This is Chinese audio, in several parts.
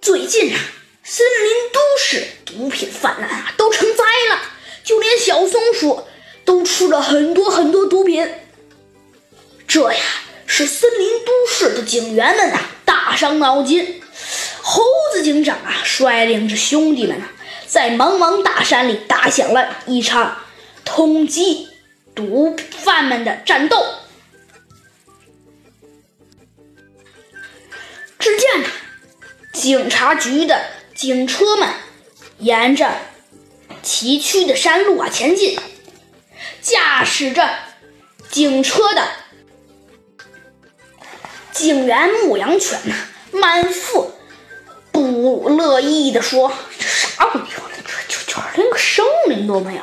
最近啊，森林都市毒品泛滥啊，都成灾了。就连小松鼠都吃了很多很多毒品。这呀，使森林都市的警员们呐大伤脑筋。猴子警长啊，率领着兄弟们啊，在茫茫大山里打响了一场通缉毒贩们的战斗。警察局的警车们沿着崎岖的山路啊前进，驾驶着警车的警员牧羊犬呐，满腹不乐意的说：“这啥鬼地方？这这这连个生灵都没有，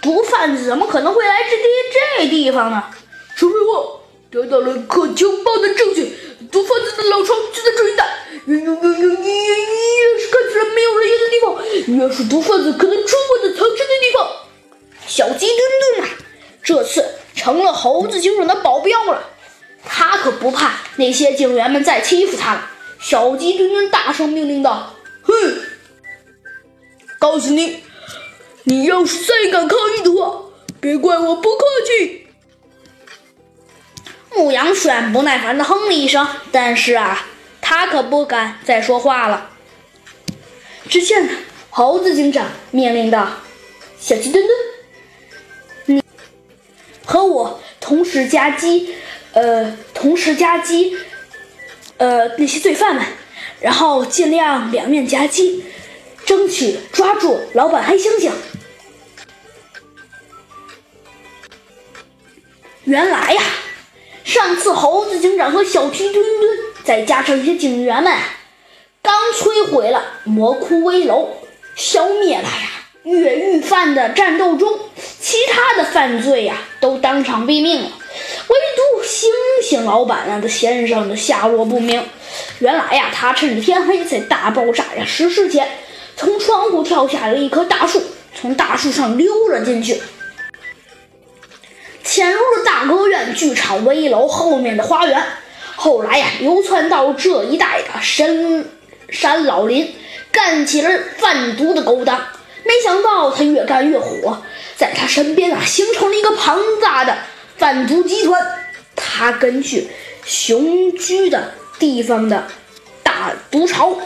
毒贩子怎么可能会来这地这地方呢？”说废话，得到了可情报的证据，毒贩子的老巢就在这一带。越越越越越越是看起来没有人烟的地方，越是毒贩子可能出没的藏身的地方。小鸡墩墩啊，这次成了猴子警长的保镖了。他可不怕那些警员们再欺负他了。小鸡墩墩大声命令道：“哼，告诉你，你要是再敢抗议的话，别怪我不客。”牧羊犬不耐烦的哼了一声，但是啊。他可不敢再说话了。只见猴子警长命令道：“小鸡墩墩，你和我同时夹击，呃，同时夹击，呃，那些罪犯们，然后尽量两面夹击，争取抓住老板黑猩猩。”原来呀，上次猴子警长和小鸡墩墩。再加上一些警员们，刚摧毁了魔窟危楼，消灭了呀越狱犯的战斗中，其他的犯罪呀都当场毙命了，唯独猩猩老板啊的先生的下落不明。原来呀，他趁着天黑，在大爆炸呀实施前，从窗户跳下了一棵大树，从大树上溜了进去，潜入了大歌院剧场危楼后面的花园。后来呀，流窜到这一带的深山老林，干起了贩毒的勾当。没想到他越干越火，在他身边啊，形成了一个庞大的贩毒集团。他根据雄居的地方的大毒巢。